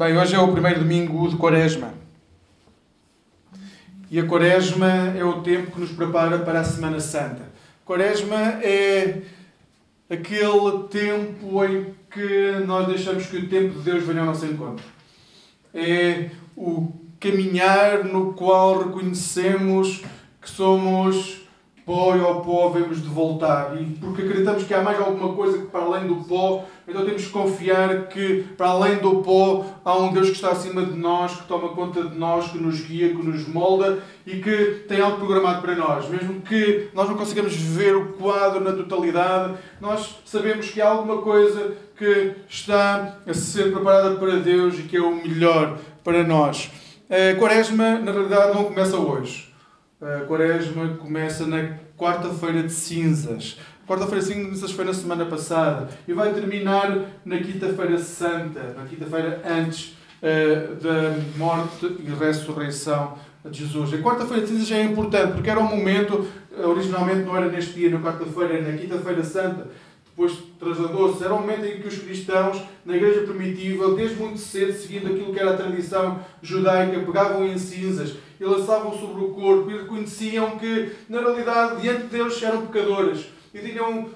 Bem, hoje é o primeiro domingo de Quaresma. E a Quaresma é o tempo que nos prepara para a Semana Santa. Quaresma é aquele tempo em que nós deixamos que o tempo de Deus venha ao nosso encontro. É o caminhar no qual reconhecemos que somos pó e ao pó vemos de voltar. E porque acreditamos que há mais alguma coisa que para além do pó, então temos que confiar que para além do pó há um Deus que está acima de nós, que toma conta de nós, que nos guia, que nos molda e que tem algo programado para nós. Mesmo que nós não consigamos ver o quadro na totalidade, nós sabemos que há alguma coisa que está a ser preparada para Deus e que é o melhor para nós. A Quaresma, na realidade, não começa hoje. A Quaresma começa na quarta-feira de cinzas. Quarta-feira de cinzas foi na semana passada e vai terminar na quinta-feira santa, na quinta-feira antes uh, da morte e ressurreição de Jesus. A quarta-feira de cinzas já é importante porque era um momento, originalmente não era neste dia, na quarta-feira, era na quinta-feira santa depois trasladou-se. Era um momento em que os cristãos, na igreja primitiva, desde muito cedo, seguindo aquilo que era a tradição judaica, pegavam em cinzas e lançavam sobre o corpo e reconheciam que, na realidade, diante de Deus eram pecadores e tinham,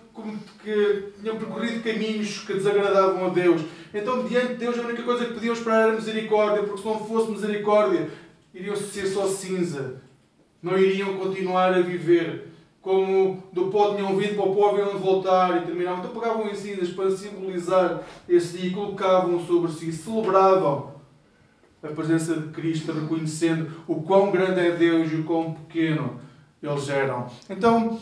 que, tinham percorrido caminhos que desagradavam a Deus. Então, diante de Deus, a única coisa que podiam esperar era misericórdia, porque se não fosse misericórdia, iriam ser só cinza. Não iriam continuar a viver como do pó tinham vindo para o pó haviam de voltar e terminavam. Então pegavam em cinzas para simbolizar esse dia e colocavam sobre si, celebravam a presença de Cristo, reconhecendo o quão grande é Deus e o quão pequeno eles eram. Então,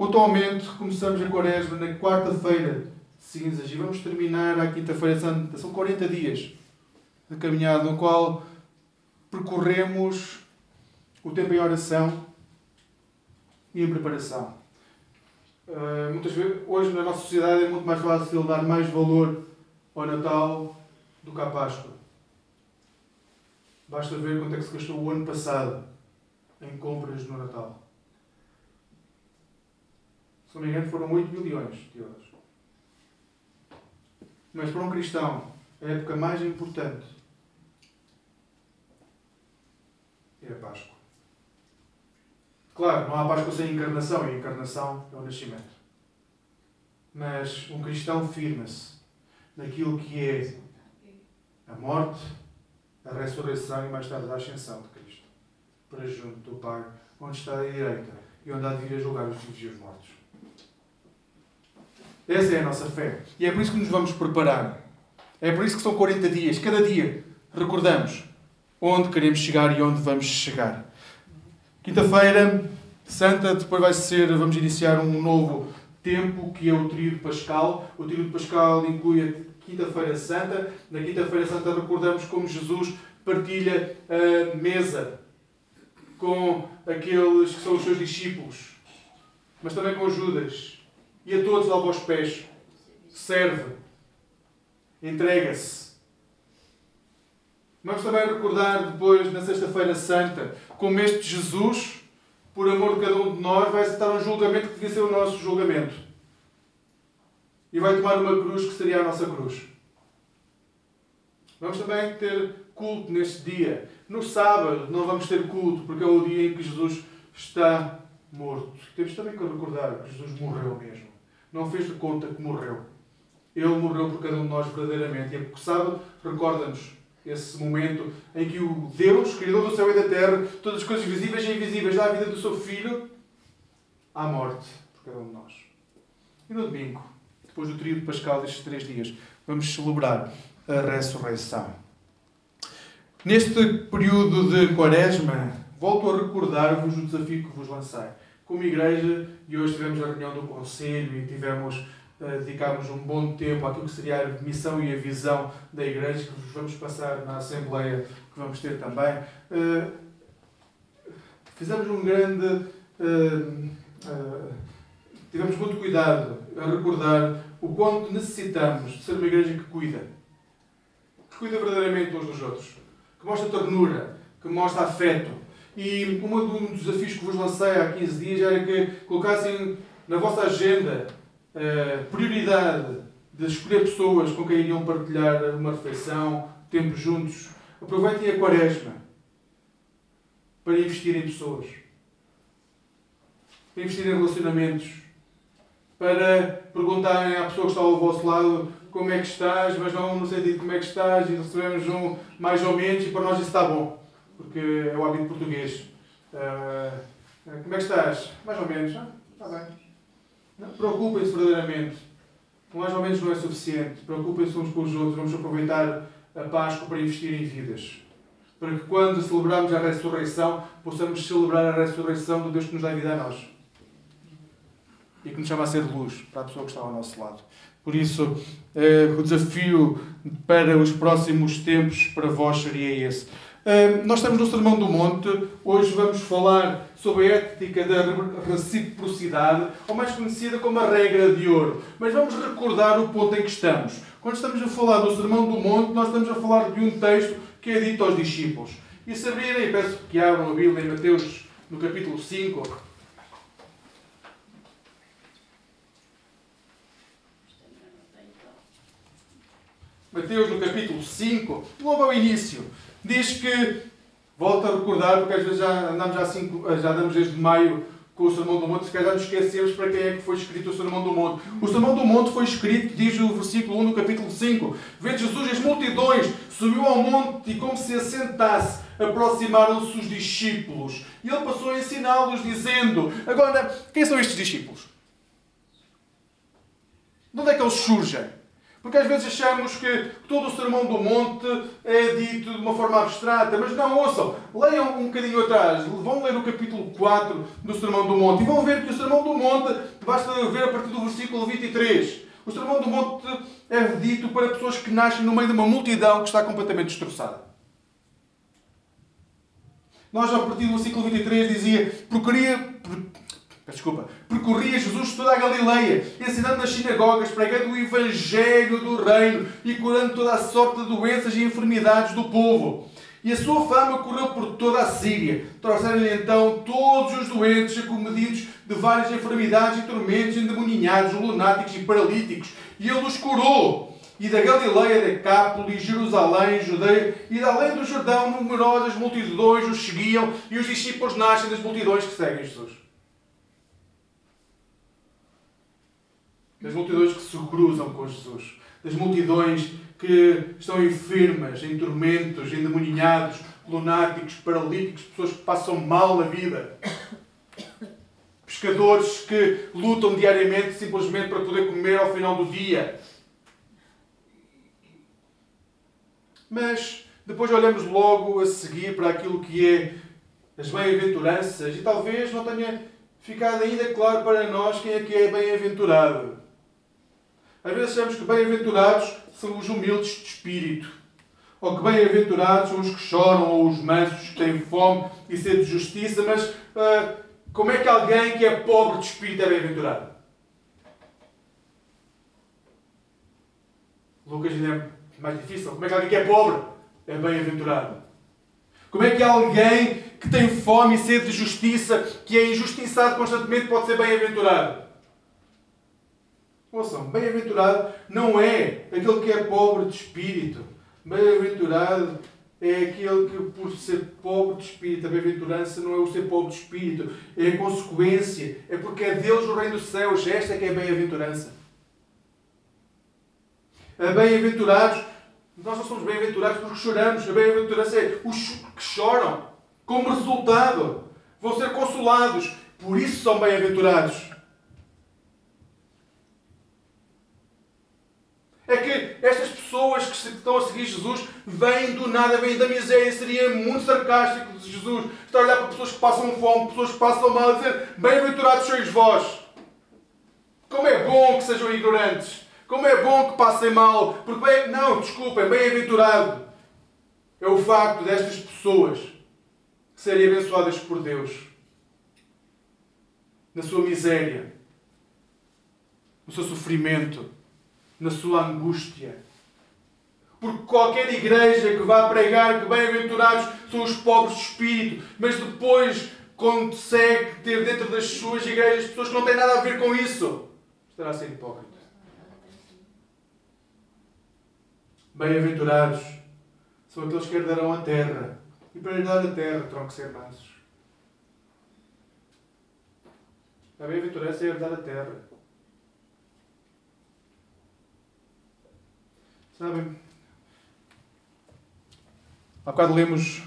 atualmente, começamos a quaresma na quarta-feira de cinzas e vamos terminar à quinta-feira santa. São 40 dias de caminhada, no qual percorremos o tempo em oração, e em preparação. Uh, muitas vezes, hoje na nossa sociedade é muito mais fácil dar mais valor ao Natal do que à Páscoa. Basta ver quanto é que se gastou o ano passado em compras no Natal. Se não me engano, foram 8 milhões de euros. Mas para um cristão, a época mais importante é a Páscoa. Claro, não há Páscoa sem encarnação, e a encarnação é o nascimento. Mas um cristão firma-se naquilo que é a morte, a ressurreição e mais tarde a ascensão de Cristo, para junto do Pai, onde está a direita e onde há de vir a julgar os vivos e os mortos. Essa é a nossa fé. E é por isso que nos vamos preparar. É por isso que são 40 dias. Cada dia recordamos onde queremos chegar e onde vamos chegar. Quinta-feira Santa, depois vai ser, vamos iniciar um novo tempo que é o Tríodo Pascal. O Tríodo Pascal inclui a Quinta-feira Santa. Na Quinta-feira Santa recordamos como Jesus partilha a mesa com aqueles que são os seus discípulos, mas também com Judas. E a todos lava aos pés. Serve. Entrega-se. Vamos também recordar depois, na Sexta-feira Santa, como este Jesus, por amor de cada um de nós, vai aceitar um julgamento que devia ser o nosso julgamento. E vai tomar uma cruz que seria a nossa cruz. Vamos também ter culto neste dia. No sábado não vamos ter culto, porque é o dia em que Jesus está morto. Temos também que recordar que Jesus morreu mesmo. Não fez de conta que morreu. Ele morreu por cada um de nós verdadeiramente. E é porque sábado recorda-nos esse momento em que o Deus, Criador do céu e da terra, todas as coisas visíveis e invisíveis, dá a vida do seu Filho à morte por cada um de nós. E no domingo, depois do trio de Pascal destes três dias, vamos celebrar a ressurreição. Neste período de quaresma, volto a recordar-vos o desafio que vos lancei. Como igreja, e hoje tivemos a reunião do Conselho e tivemos dedicarmos um bom tempo àquilo que seria a missão e a visão da Igreja, que vos vamos passar na Assembleia que vamos ter também. Uh, fizemos um grande. Uh, tivemos muito cuidado a recordar o quanto necessitamos de ser uma igreja que cuida. Que cuida verdadeiramente uns dos outros. Que mostra ternura, que mostra afeto. E um dos desafios que vos lancei há 15 dias era que colocassem na vossa agenda prioridade de escolher pessoas com quem iriam partilhar uma refeição, tempo juntos. Aproveitem a quaresma para investir em pessoas, para investir em relacionamentos, para perguntarem à pessoa que está ao vosso lado como é que estás, mas não no sentido de como é que estás, e recebemos um mais ou menos, e para nós isso está bom, porque é o hábito português. Uh, como é que estás? Mais ou menos. Ah, está bem. Preocupem-se verdadeiramente. Mais ou menos não é suficiente. Preocupem-se uns com os outros. Vamos aproveitar a Páscoa para investir em vidas. Para que quando celebrarmos a ressurreição, possamos celebrar a ressurreição do Deus que nos dá vida a nós. E que nos chama a ser luz para a pessoa que está ao nosso lado. Por isso, eh, o desafio para os próximos tempos para vós seria esse. Nós estamos no Sermão do Monte. Hoje vamos falar sobre a ética da reciprocidade, ou mais conhecida como a regra de ouro. Mas vamos recordar o ponto em que estamos. Quando estamos a falar do Sermão do Monte, nós estamos a falar de um texto que é dito aos discípulos. E se abrirem, peço que abram a Bíblia em Mateus, no capítulo 5. Mateus, no capítulo 5, logo ao início, diz que, volto a recordar, porque às vezes já andamos já, cinco, já andamos desde maio com o Sermão do Monte, se calhar nos esquecemos para quem é que foi escrito o Sermão do Monte. O Sermão do Monte foi escrito, diz o versículo 1 no capítulo 5, vendo Jesus as multidões, subiu ao monte e como se assentasse, aproximaram-se os discípulos. E ele passou a ensiná-los, dizendo, agora, quem são estes discípulos? De onde é que eles surgem? Porque às vezes achamos que todo o Sermão do Monte é dito de uma forma abstrata, mas não, ouçam, leiam um bocadinho atrás, vão ler o capítulo 4 do Sermão do Monte e vão ver que o Sermão do Monte, basta ver a partir do versículo 23, o Sermão do Monte é dito para pessoas que nascem no meio de uma multidão que está completamente destroçada. Nós, a partir do versículo 23, dizia: Procuraria, desculpa, percorria Jesus toda a Galileia, ensinando nas sinagogas, pregando o Evangelho do Reino e curando toda a sorte de doenças e enfermidades do povo. E a sua fama correu por toda a Síria. Trouxeram-lhe então todos os doentes acomedidos de várias enfermidades e tormentos, endemoninhados, lunáticos e paralíticos. E ele os curou. E da Galileia, Decápolis, Jerusalém, Judeia e da além do Jordão, numerosas multidões os seguiam e os discípulos nascem das multidões que seguem Jesus. Das multidões que se cruzam com Jesus, das multidões que estão enfermas, em tormentos, endemoninhados, lunáticos, paralíticos, pessoas que passam mal na vida, pescadores que lutam diariamente simplesmente para poder comer ao final do dia. Mas depois olhamos logo a seguir para aquilo que é as bem-aventuranças e talvez não tenha ficado ainda claro para nós quem é que é bem-aventurado. Às vezes achamos que bem-aventurados são os humildes de espírito. Ou que bem-aventurados são os que choram, ou os mansos que têm fome e sede de justiça, mas uh, como é que alguém que é pobre de espírito é bem-aventurado? Lucas ainda é mais difícil. Como é que alguém que é pobre é bem-aventurado? Como é que alguém que tem fome e sede de justiça, que é injustiçado constantemente, pode ser bem-aventurado? Ouçam, bem-aventurado não é aquele que é pobre de espírito. Bem-aventurado é aquele que, por ser pobre de espírito, a bem-aventurança não é o ser pobre de espírito, é a consequência, é porque é Deus o Reino dos Céus, esta é que é a bem-aventurança. A bem-aventurados, nós não somos bem-aventurados porque choramos, a bem-aventurança é os que choram, como resultado, vão ser consolados, por isso são bem-aventurados. é que estas pessoas que estão a seguir Jesus vêm do nada, vêm da miséria. Seria muito sarcástico de Jesus estar a olhar para pessoas que passam fome, pessoas que passam mal, e dizer: Bem-aventurados sois vós. Como é bom que sejam ignorantes. Como é bom que passem mal. Porque, bem, não, desculpem, bem-aventurado é o facto destas pessoas serem abençoadas por Deus na sua miséria, no seu sofrimento na sua angústia. Porque qualquer igreja que vá pregar que bem-aventurados são os pobres de espírito, mas depois consegue ter dentro das suas igrejas pessoas que não têm nada a ver com isso, estará a ser hipócrita. Bem-aventurados são aqueles que herdarão a terra. E para herdar a terra terão que ser mansos. A bem-aventurança é herdar a terra. Sabem? Há bocado lemos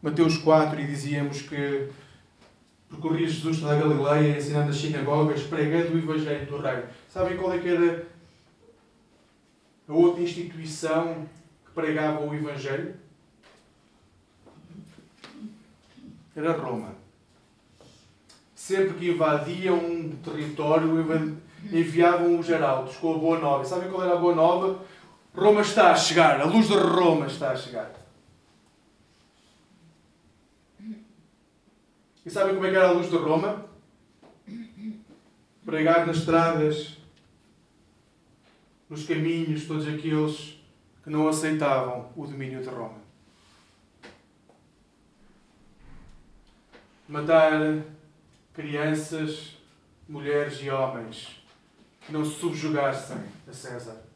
Mateus 4 e dizíamos que percorria Jesus toda a Galileia, ensinando as sinagogas, pregando o Evangelho do Reino. Sabem qual é que era a outra instituição que pregava o Evangelho? Era Roma. Sempre que invadiam um território, enviavam os geraldos com a Boa Nova. Sabem qual era a Boa Nova? Roma está a chegar, a luz de Roma está a chegar. E sabem como é que era a luz de Roma? Pregar nas estradas, nos caminhos, todos aqueles que não aceitavam o domínio de Roma. Matar crianças, mulheres e homens que não se subjugassem a César.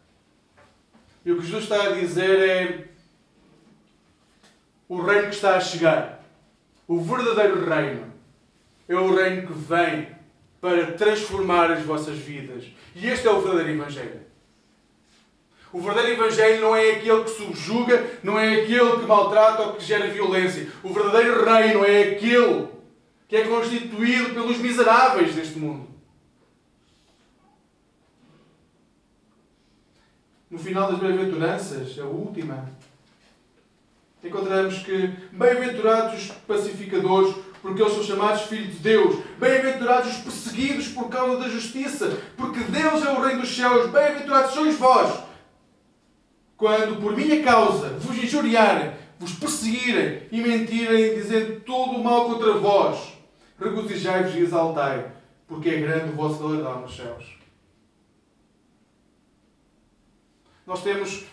E o que Jesus está a dizer é o reino que está a chegar, o verdadeiro reino, é o reino que vem para transformar as vossas vidas. E este é o verdadeiro Evangelho. O verdadeiro Evangelho não é aquele que subjuga, não é aquele que maltrata ou que gera violência. O verdadeiro reino é aquele que é constituído pelos miseráveis deste mundo. No final das bem-aventuranças, a última, encontramos que bem-aventurados os pacificadores, porque eles são chamados filhos de Deus. Bem-aventurados os perseguidos por causa da justiça, porque Deus é o Rei dos céus. Bem-aventurados sois vós, quando por minha causa vos injuriarem, vos perseguirem e mentirem, dizendo todo o mal contra vós. Regozijai-vos e exaltai, porque é grande o vosso galardão nos céus. Nós temos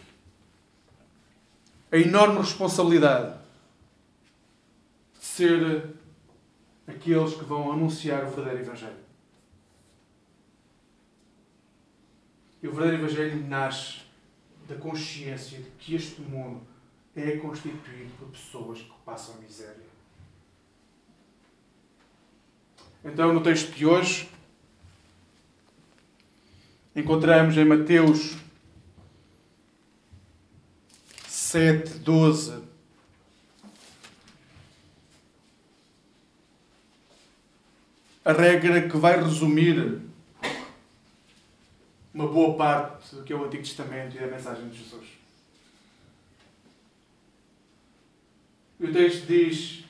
a enorme responsabilidade de ser aqueles que vão anunciar o verdadeiro Evangelho. E o verdadeiro Evangelho nasce da consciência de que este mundo é constituído por pessoas que passam miséria. Então, no texto de hoje, encontramos em Mateus 7, 12. A regra que vai resumir uma boa parte do que é o Antigo Testamento e da mensagem de Jesus. E o texto diz: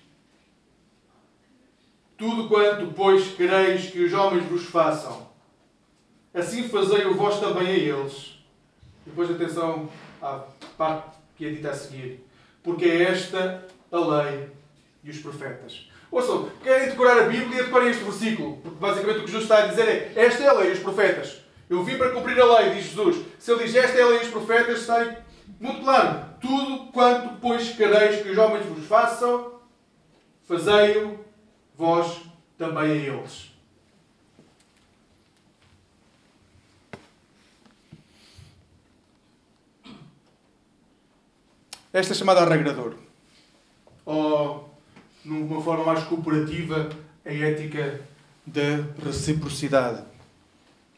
tudo quanto, pois, quereis que os homens vos façam, assim fazei o vós também a eles. Depois, atenção à parte que é dita a seguir. Porque é esta a lei e os profetas. Ouçam, querem decorar a Bíblia, decorem este versículo. Porque basicamente o que Jesus está a dizer é: Esta é a lei e os profetas. Eu vim para cumprir a lei, diz Jesus. Se ele diz esta é a lei e os profetas, está muito claro. Tudo quanto, pois, quereis que os homens vos façam, fazei-o vós também a eles. Esta é chamada regrador. Ou, numa forma mais cooperativa, a ética da reciprocidade.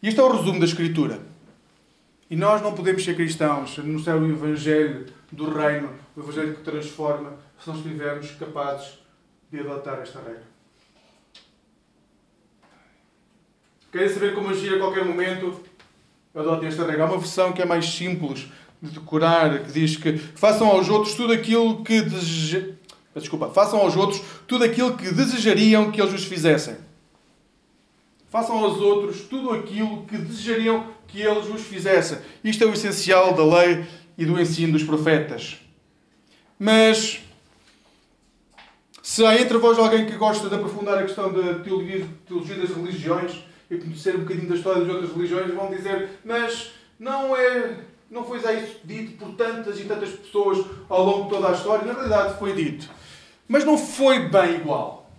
E este é o resumo da Escritura. E nós não podemos ser cristãos, anunciar o Evangelho do Reino, o Evangelho que transforma, se não estivermos capazes de adotar esta regra. Querem saber como agir a qualquer momento? Adotem esta regra. Há uma versão que é mais simples de decorar, que diz que façam aos outros tudo aquilo que. Desculpa, façam aos outros tudo aquilo que desejariam que eles vos fizessem. Façam aos outros tudo aquilo que desejariam que eles vos fizessem. Isto é o essencial da lei e do ensino dos profetas. Mas se há entre vós alguém que gosta de aprofundar a questão da teologia, teologia das religiões, e conhecer um bocadinho da história das outras religiões, vão dizer, mas não é. Não foi já isso dito por tantas e tantas pessoas ao longo de toda a história? Na realidade foi dito. Mas não foi bem igual.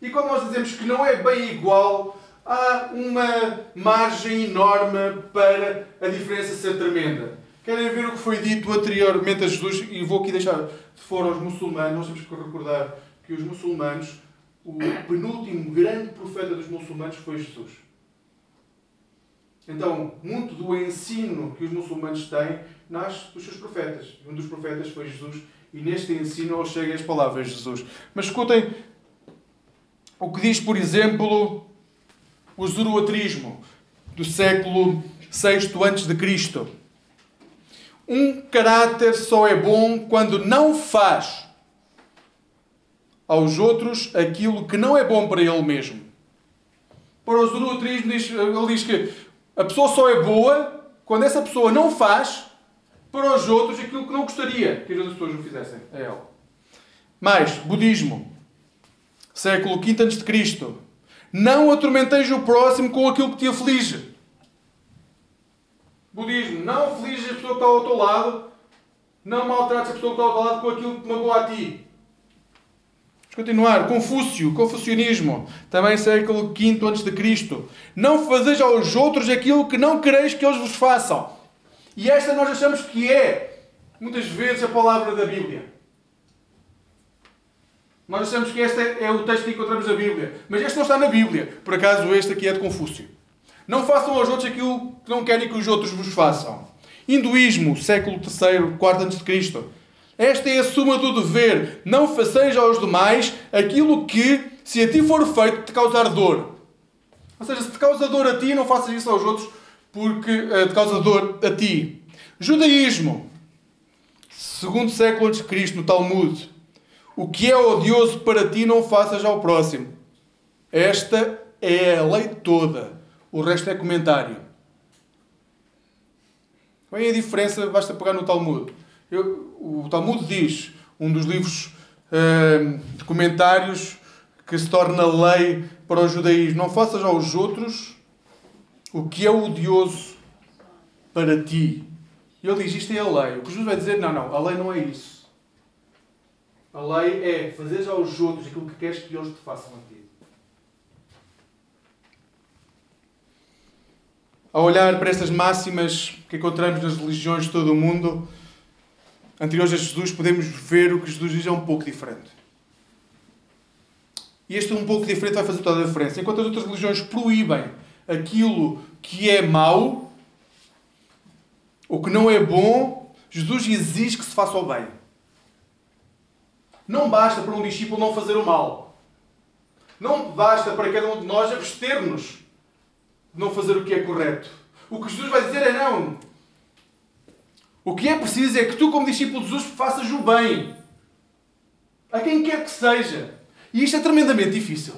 E quando nós dizemos que não é bem igual, há uma margem enorme para a diferença ser tremenda. Querem ver o que foi dito anteriormente a Jesus? E vou aqui deixar de fora os muçulmanos. Nós temos que recordar que os muçulmanos, o penúltimo grande profeta dos muçulmanos foi Jesus. Então, muito do ensino que os muçulmanos têm nasce dos seus profetas. Um dos profetas foi Jesus. E neste ensino chegam as palavras de Jesus. Mas escutem o que diz, por exemplo, o zoroatrismo do século VI a.C. Um caráter só é bom quando não faz aos outros aquilo que não é bom para ele mesmo. Para o zoroatrismo, ele diz que a pessoa só é boa quando essa pessoa não faz para os outros aquilo que não gostaria que as outras pessoas o fizessem a ela. Mais, budismo, século V a.C. Não atormenteis o próximo com aquilo que te aflige. Budismo, não aflige a pessoa que está ao teu lado, não maltrates a pessoa que está ao teu lado com aquilo que te magoa a ti. Continuar. Confúcio, confucionismo, também século V a.C. Não fazeis aos outros aquilo que não quereis que eles vos façam. E esta nós achamos que é, muitas vezes, a palavra da Bíblia. Nós achamos que este é o texto que encontramos na Bíblia. Mas este não está na Bíblia. Por acaso, este aqui é de Confúcio. Não façam aos outros aquilo que não querem que os outros vos façam. Hinduísmo, século III, IV a.C. Esta é a suma do dever. Não façais aos demais aquilo que, se a ti for feito, te causar dor. Ou seja, se te causa dor a ti, não faças isso aos outros porque uh, te causa dor a ti. Judaísmo, segundo século antes de Cristo, no Talmud. O que é odioso para ti, não faças ao próximo. Esta é a lei toda. O resto é comentário. Qual é a diferença? Basta pegar no Talmud. Eu, o Talmud diz, um dos livros uh, comentários que se torna lei para o judaísmo: não faças aos outros o que é odioso para ti. E ele diz: isto é a lei. O que Jesus vai dizer: não, não, a lei não é isso. A lei é fazer aos outros aquilo que queres que eles te façam a ti. Ao olhar para estas máximas que encontramos nas religiões de todo o mundo, anteriores a Jesus, podemos ver o que Jesus diz é um pouco diferente. E este um pouco diferente vai fazer toda a diferença. Enquanto as outras religiões proíbem aquilo que é mau, o que não é bom, Jesus exige que se faça o bem. Não basta para um discípulo não fazer o mal. Não basta para cada um de nós abster-nos não fazer o que é correto. O que Jesus vai dizer é não. O que é preciso é que tu, como discípulo de Jesus, faças o bem. A quem quer que seja. E isto é tremendamente difícil.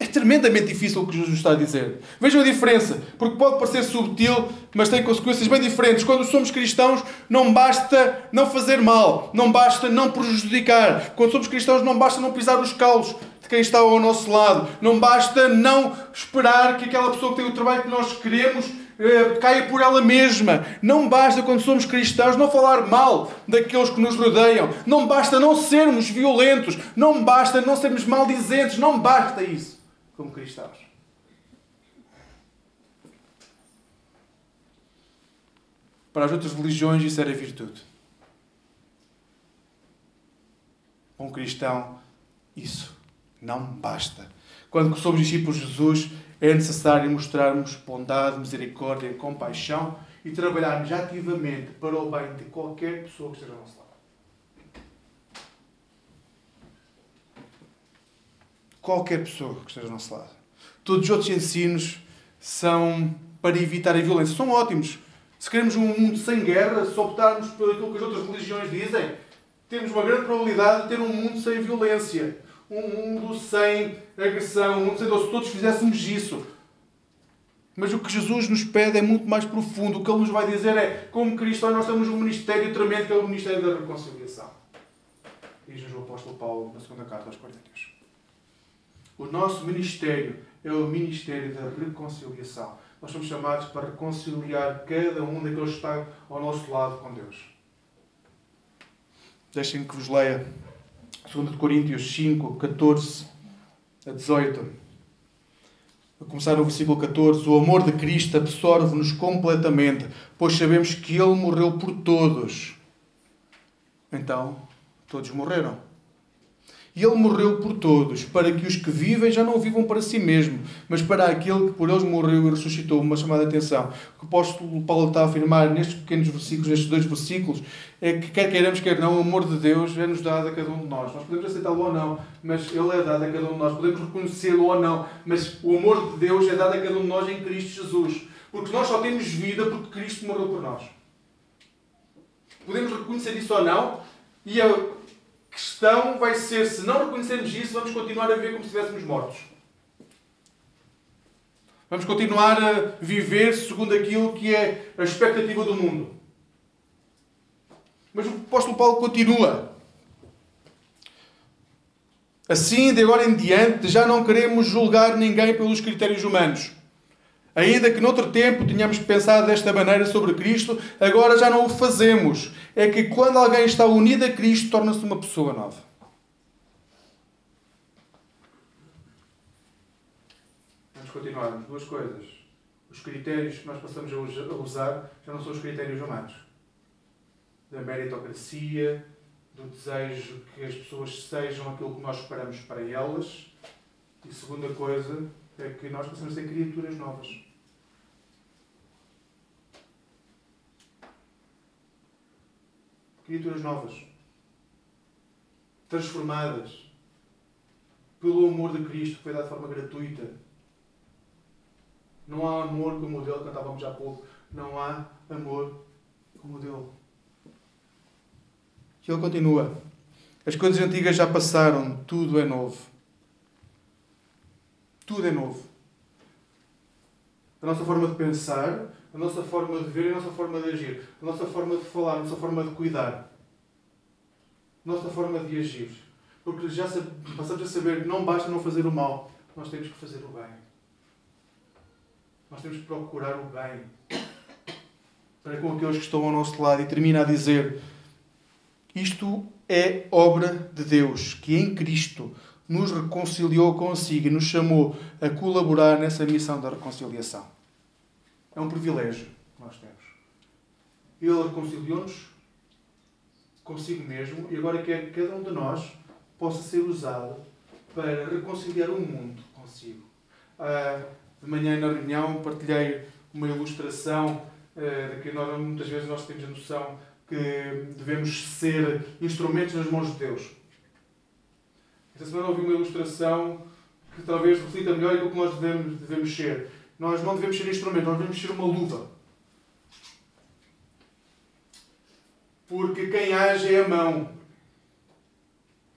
É tremendamente difícil o que Jesus está a dizer. Vejam a diferença, porque pode parecer subtil, mas tem consequências bem diferentes. Quando somos cristãos, não basta não fazer mal, não basta não prejudicar. Quando somos cristãos, não basta não pisar os calos de quem está ao nosso lado. Não basta não esperar que aquela pessoa que tem o trabalho que nós queremos eh, caia por ela mesma. Não basta, quando somos cristãos, não falar mal daqueles que nos rodeiam. Não basta não sermos violentos. Não basta não sermos maldizentes. Não basta isso como cristãos. Para as outras religiões isso era virtude. Um cristão, isso não basta. Quando somos discípulos de Jesus, é necessário mostrarmos bondade, misericórdia, compaixão e trabalharmos ativamente para o bem de qualquer pessoa que esteja ao nosso lado. qualquer pessoa que esteja ao nosso lado. Todos os outros ensinos são para evitar a violência. São ótimos. Se queremos um mundo sem guerra, se optarmos aquilo que as outras religiões dizem, temos uma grande probabilidade de ter um mundo sem violência. Um mundo sem agressão, um mundo sem dor. Se todos fizéssemos isso. Mas o que Jesus nos pede é muito mais profundo. O que Ele nos vai dizer é, como cristãos, nós temos um ministério tremendo, que é o ministério da reconciliação. Diz-nos o apóstolo Paulo na segunda carta aos Coríntios. O nosso ministério é o ministério da reconciliação. Nós somos chamados para reconciliar cada um daqueles que estão ao nosso lado com Deus. Deixem que vos leia 2 Coríntios 5, 14 a 18. a começar no versículo 14: O amor de Cristo absorve-nos completamente, pois sabemos que Ele morreu por todos. Então, todos morreram. E ele morreu por todos, para que os que vivem já não vivam para si mesmo, mas para aquele que por eles morreu e ressuscitou. Uma chamada de atenção. O que o apóstolo Paulo está a afirmar nestes pequenos versículos, nestes dois versículos, é que quer queiramos, quer não, o amor de Deus é-nos dado a cada um de nós. Nós podemos aceitá-lo ou não, mas ele é dado a cada um de nós. Podemos reconhecê-lo ou não, mas o amor de Deus é dado a cada um de nós em Cristo Jesus. Porque nós só temos vida porque Cristo morreu por nós. Podemos reconhecer isso ou não, e a questão vai ser: se não reconhecermos isso, vamos continuar a viver como se estivéssemos mortos. Vamos continuar a viver segundo aquilo que é a expectativa do mundo. Mas o apóstolo Paulo continua. Assim, de agora em diante, já não queremos julgar ninguém pelos critérios humanos. Ainda que noutro tempo tenhamos pensado desta maneira sobre Cristo, agora já não o fazemos. É que quando alguém está unido a Cristo, torna-se uma pessoa nova. Vamos continuar. Duas coisas. Os critérios que nós passamos a usar já não são os critérios humanos. Da meritocracia, do desejo que as pessoas sejam aquilo que nós esperamos para elas. E segunda coisa é que nós passamos a ser criaturas novas. Criaturas novas, transformadas pelo amor de Cristo que foi dado de forma gratuita. Não há amor como o dele, cantávamos há pouco. Não há amor como o dele. E ele continua. As coisas antigas já passaram, tudo é novo. Tudo é novo. A nossa forma de pensar, a nossa forma de ver e a nossa forma de agir, a nossa forma de falar, a nossa forma de cuidar, a nossa forma de agir. Porque já passamos a saber que não basta não fazer o mal, nós temos que fazer o bem. Nós temos que procurar o bem para com aqueles que estão ao nosso lado. E termina a dizer: Isto é obra de Deus, que em Cristo nos reconciliou consigo e nos chamou a colaborar nessa missão da reconciliação. É um privilégio que nós temos. Ele reconciliou-nos consigo mesmo e agora quer que cada um de nós possa ser usado para reconciliar o mundo consigo. Ah, de manhã na reunião partilhei uma ilustração ah, de que nós, muitas vezes nós temos a noção que devemos ser instrumentos nas mãos de Deus. Esta semana ouvi uma ilustração que talvez reflita melhor aquilo que nós devemos, devemos ser. Nós não devemos ser instrumento, nós devemos ser uma luva. Porque quem age é a mão.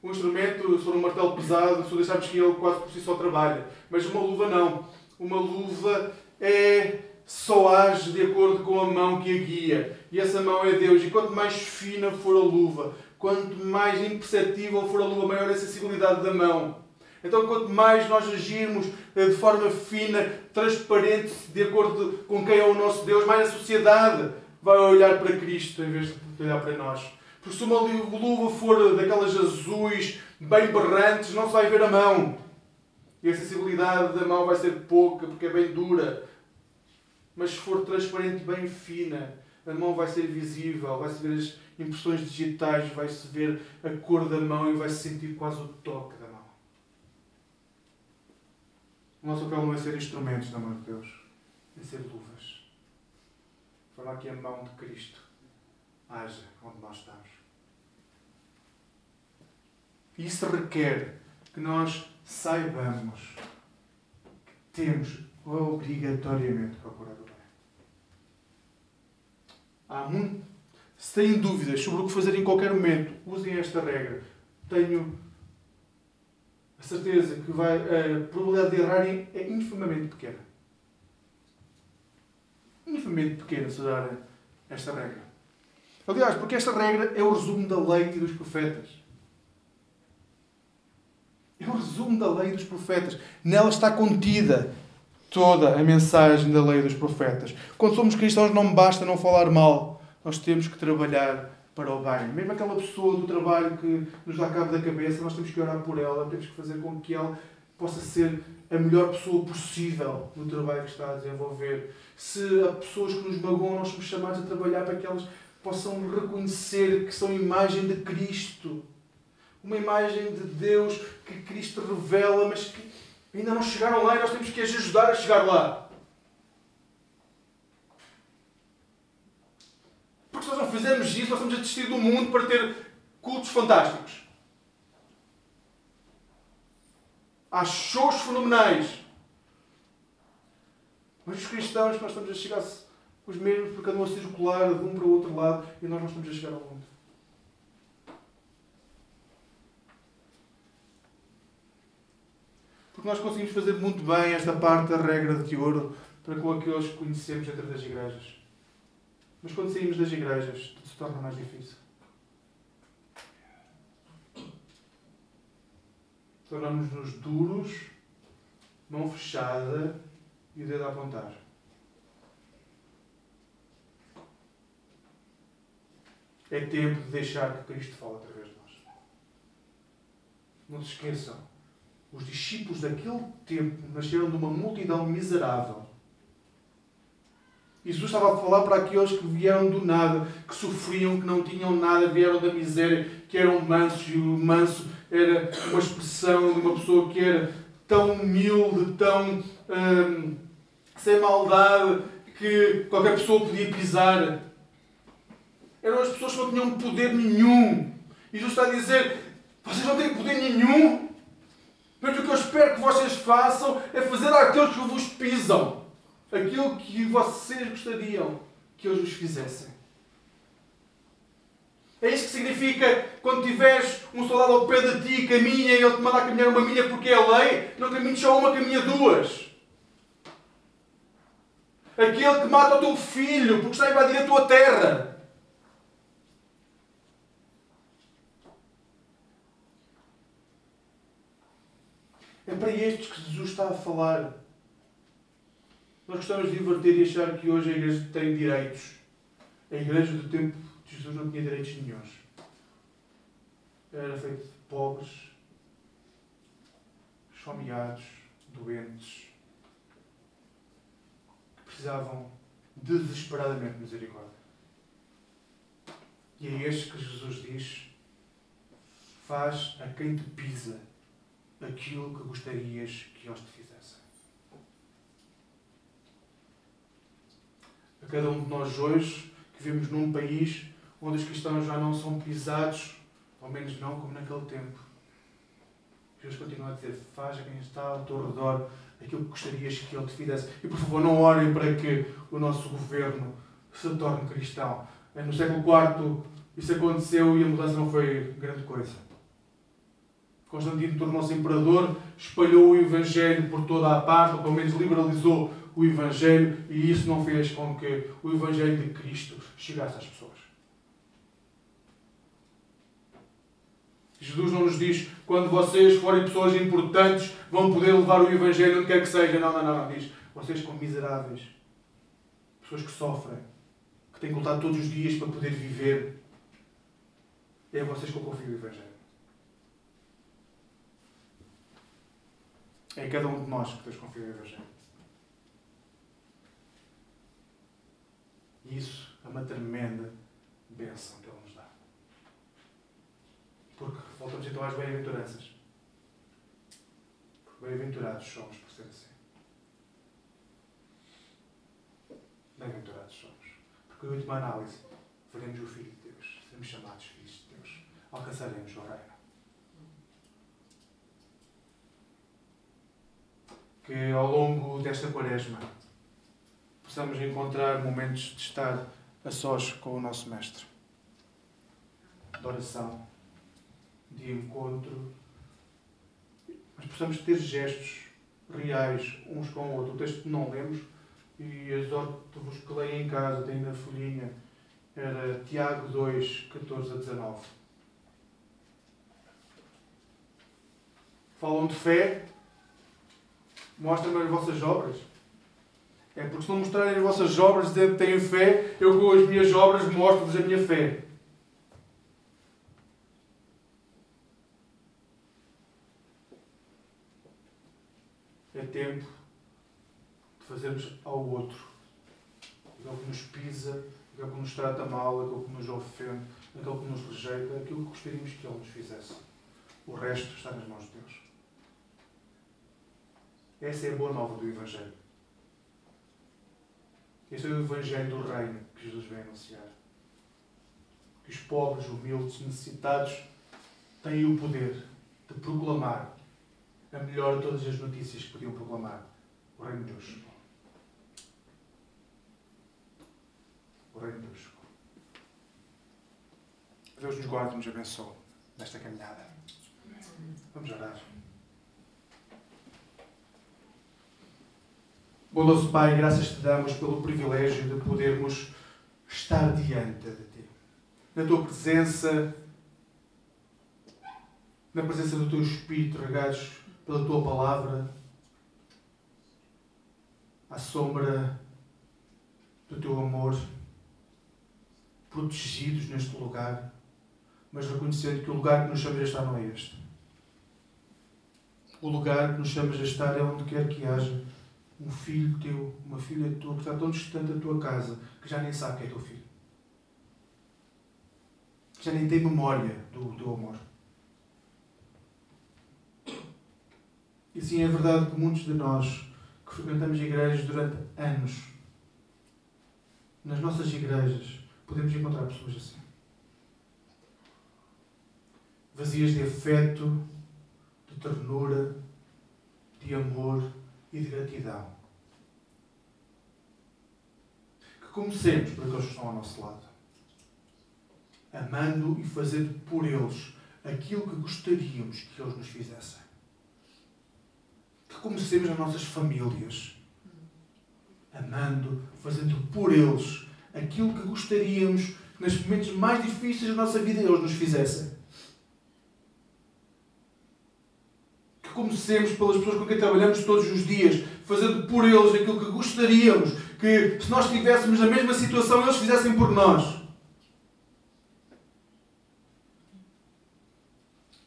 Um instrumento, se for um martelo pesado, se deixarmos que ele quase por si só trabalha. Mas uma luva não. Uma luva é só age de acordo com a mão que a guia. E essa mão é Deus. E quanto mais fina for a luva, quanto mais imperceptível for a luva, maior é a sensibilidade da mão. Então, quanto mais nós agirmos eh, de forma fina, transparente, de acordo com quem é o nosso Deus, mais a sociedade vai olhar para Cristo em vez de olhar para nós. Porque se uma luva for daquelas azuis, bem berrantes, não se vai ver a mão. E a sensibilidade da mão vai ser pouca, porque é bem dura. Mas se for transparente, bem fina, a mão vai ser visível, vai-se ver as impressões digitais, vai-se ver a cor da mão e vai-se sentir quase o toque da. O nosso papel não é ser instrumentos na mão de Deus, é ser luvas. Falar que a mão de Cristo haja onde nós estamos. Isso requer que nós saibamos que temos obrigatoriamente procurar o bem. Há muito. Se têm dúvidas sobre o que fazer em qualquer momento, usem esta regra. Tenho a certeza que vai, a probabilidade de errarem é infamamente pequena. Infamamente pequena se usarem esta regra. Aliás, porque esta regra é o resumo da lei e dos profetas. É o resumo da lei e dos profetas. Nela está contida toda a mensagem da lei e dos profetas. Quando somos cristãos, não basta não falar mal. Nós temos que trabalhar para o bem. Mesmo aquela pessoa do trabalho que nos dá cabo da cabeça, nós temos que orar por ela, temos que fazer com que ela possa ser a melhor pessoa possível no trabalho que está a desenvolver. Se há pessoas que nos magoam, nós somos chamados a trabalhar para que elas possam reconhecer que são imagem de Cristo. Uma imagem de Deus que Cristo revela, mas que ainda não chegaram lá e nós temos que as ajudar a chegar lá. Porque se nós não fizermos isso, nós estamos a desistir do mundo para ter cultos fantásticos. Há shows fenomenais. Mas os cristãos, nós estamos a chegar os mesmos porque andam a circular de um para o outro lado e nós não estamos a chegar ao mundo. Porque nós conseguimos fazer muito bem esta parte da regra de ouro para com aqueles que conhecemos dentro das igrejas. Mas quando saímos das igrejas, tudo se torna mais difícil. Tornamos-nos duros, mão fechada e o dedo a apontar. É tempo de deixar que Cristo fale através de nós. Não se esqueçam, os discípulos daquele tempo nasceram de uma multidão miserável. Jesus estava a falar para aqueles que vieram do nada, que sofriam, que não tinham nada, vieram da miséria, que eram mansos, e o manso era uma expressão de uma pessoa que era tão humilde, tão hum, sem maldade, que qualquer pessoa podia pisar. Eram as pessoas que não tinham poder nenhum. E Jesus está a dizer: vocês não têm poder nenhum. Mas o que eu espero que vocês façam é fazer àqueles que vos pisam aquilo que vocês gostariam que eles vos fizessem. É isto que significa quando tiveres um soldado ao pé de ti caminha e ele te manda a caminhar uma milha porque é lei, não caminhes só uma, caminha duas. Aquele que mata o teu filho porque está a invadir a tua terra. É para estes que Jesus está a falar. Nós gostamos de inverter e achar que hoje a igreja tem direitos. A igreja do tempo de Jesus não tinha direitos nenhums. Era feito de pobres, esfomeados, doentes, que precisavam desesperadamente de misericórdia. E é este que Jesus diz: faz a quem te pisa aquilo que gostarias que eles te fizessem. Cada um de nós hoje, que vivemos num país onde os cristãos já não são pisados, ao menos não como naquele tempo. Jesus continua a dizer: faz a quem está ao teu redor aquilo que gostarias que ele te fizesse. E por favor, não orem para que o nosso governo se torne cristão. No século IV isso aconteceu e a mudança não foi grande coisa. Constantino tornou-se imperador, espalhou o Evangelho por toda a parte, ou pelo menos liberalizou o Evangelho, e isso não fez com que o Evangelho de Cristo chegasse às pessoas. Jesus não nos diz, quando vocês forem pessoas importantes, vão poder levar o Evangelho onde quer que seja. Não, não, não, não. Diz, vocês como miseráveis, pessoas que sofrem, que têm que lutar todos os dias para poder viver, é a vocês que eu confio o Evangelho. É cada um de nós que Deus confia o Evangelho. E isso é uma tremenda bênção que Ele nos dá. Porque voltamos então às bem-aventuranças. Bem-aventurados somos por ser assim. Bem-aventurados somos. Porque, em última análise, veremos o Filho de Deus. Seremos chamados filhos de Deus. Alcançaremos o reino. Que ao longo desta quaresma possamos encontrar momentos de estar a sós com o nosso Mestre. De oração, de encontro, mas possamos ter gestos reais uns com o outro. O texto não lemos, e exorto-vos que leiam em casa, tem na folhinha, era Tiago 2, 14 a 19. Falam de fé, Mostrem-me as vossas obras. É porque se não mostrarem as vossas obras dizendo que têm fé, eu com as minhas obras mostro-vos a minha fé. É tempo de fazermos ao outro aquele que nos pisa, aquele que nos trata mal, aquele que nos ofende, aquele que nos rejeita, aquilo que gostaríamos que Ele nos fizesse. O resto está nas mãos de Deus. Essa é a boa nova do Evangelho. Esse é o Evangelho do Reino que Jesus vem anunciar. Que os pobres, humildes, necessitados têm o poder de proclamar a melhor de todas as notícias que podiam proclamar: o Reino de Deus. O Reino de Deus. Deus nos guarde e nos abençoe nesta caminhada. Vamos orar. Bondoso Pai, graças te damos pelo privilégio de podermos estar diante de Ti. Na Tua presença, na presença do Teu Espírito, regados pela Tua palavra, à sombra do Teu amor, protegidos neste lugar, mas reconhecendo que o lugar que nos chamas a estar não é este. O lugar que nos chamas a estar é onde quer que haja um filho teu, uma filha tua, que está tão distante da tua casa, que já nem sabe que é teu filho. Que já nem tem memória do teu amor. E sim, é verdade que muitos de nós que frequentamos igrejas durante anos, nas nossas igrejas, podemos encontrar pessoas assim. Vazias de afeto, de ternura, de amor, e de gratidão. Que comecemos por aqueles que estão ao nosso lado, amando e fazendo por eles aquilo que gostaríamos que eles nos fizessem. Que comecemos nas nossas famílias, amando, fazendo por eles aquilo que gostaríamos que nos momentos mais difíceis da nossa vida eles nos fizessem. Comecemos pelas pessoas com quem trabalhamos todos os dias, fazendo por eles aquilo que gostaríamos que, se nós estivéssemos na mesma situação, eles fizessem por nós.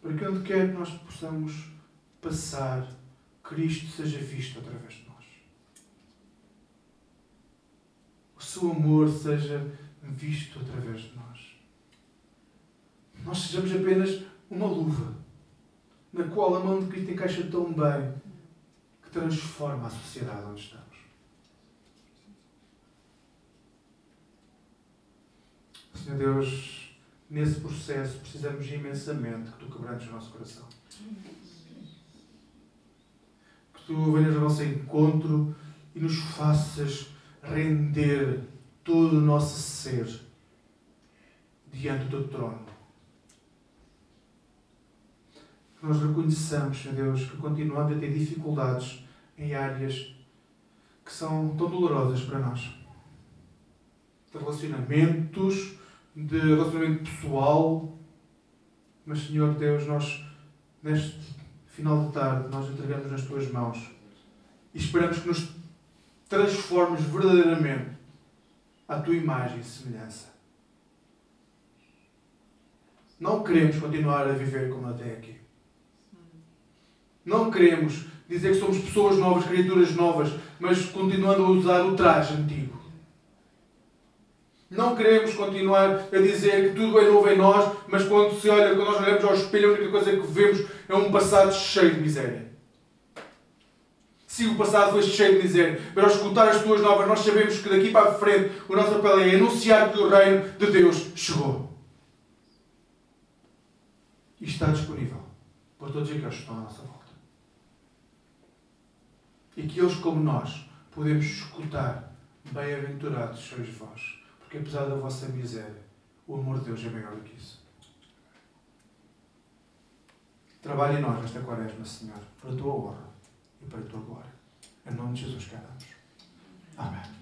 Para que onde quer que nós possamos passar, Cristo seja visto através de nós. O seu amor seja visto através de nós. Nós sejamos apenas uma luva na qual a mão de Cristo encaixa tão bem que transforma a sociedade onde estamos. Senhor Deus, nesse processo precisamos imensamente que Tu quebrantes o nosso coração. Que Tu venhas ao nosso encontro e nos faças render todo o nosso ser diante do Teu trono nós reconheçamos, Senhor Deus, que continuamos a ter dificuldades em áreas que são tão dolorosas para nós. De relacionamentos, de relacionamento pessoal. Mas, Senhor Deus, nós, neste final de tarde, nós entregamos nas Tuas mãos e esperamos que nos transformes verdadeiramente à Tua imagem e semelhança. Não queremos continuar a viver como até aqui. Não queremos dizer que somos pessoas novas, criaturas novas, mas continuando a usar o traje antigo. Não queremos continuar a dizer que tudo é novo em nós, mas quando se olha, quando nós olhamos ao espelho, a única coisa que vemos é um passado cheio de miséria. Sim, o passado foi cheio de miséria, mas ao escutar as tuas novas, nós sabemos que daqui para a frente o nosso papel é anunciar que o reino de Deus chegou. E está disponível para todos aqueles que estão à nossa volta e que eles, como nós, podemos escutar: Bem-aventurados sois vós, porque apesar da vossa miséria, o amor de Deus é maior do que isso. Trabalhe em nós nesta quaresma, Senhor, para a tua honra e para a tua glória. Em nome de Jesus, queremos. Amém.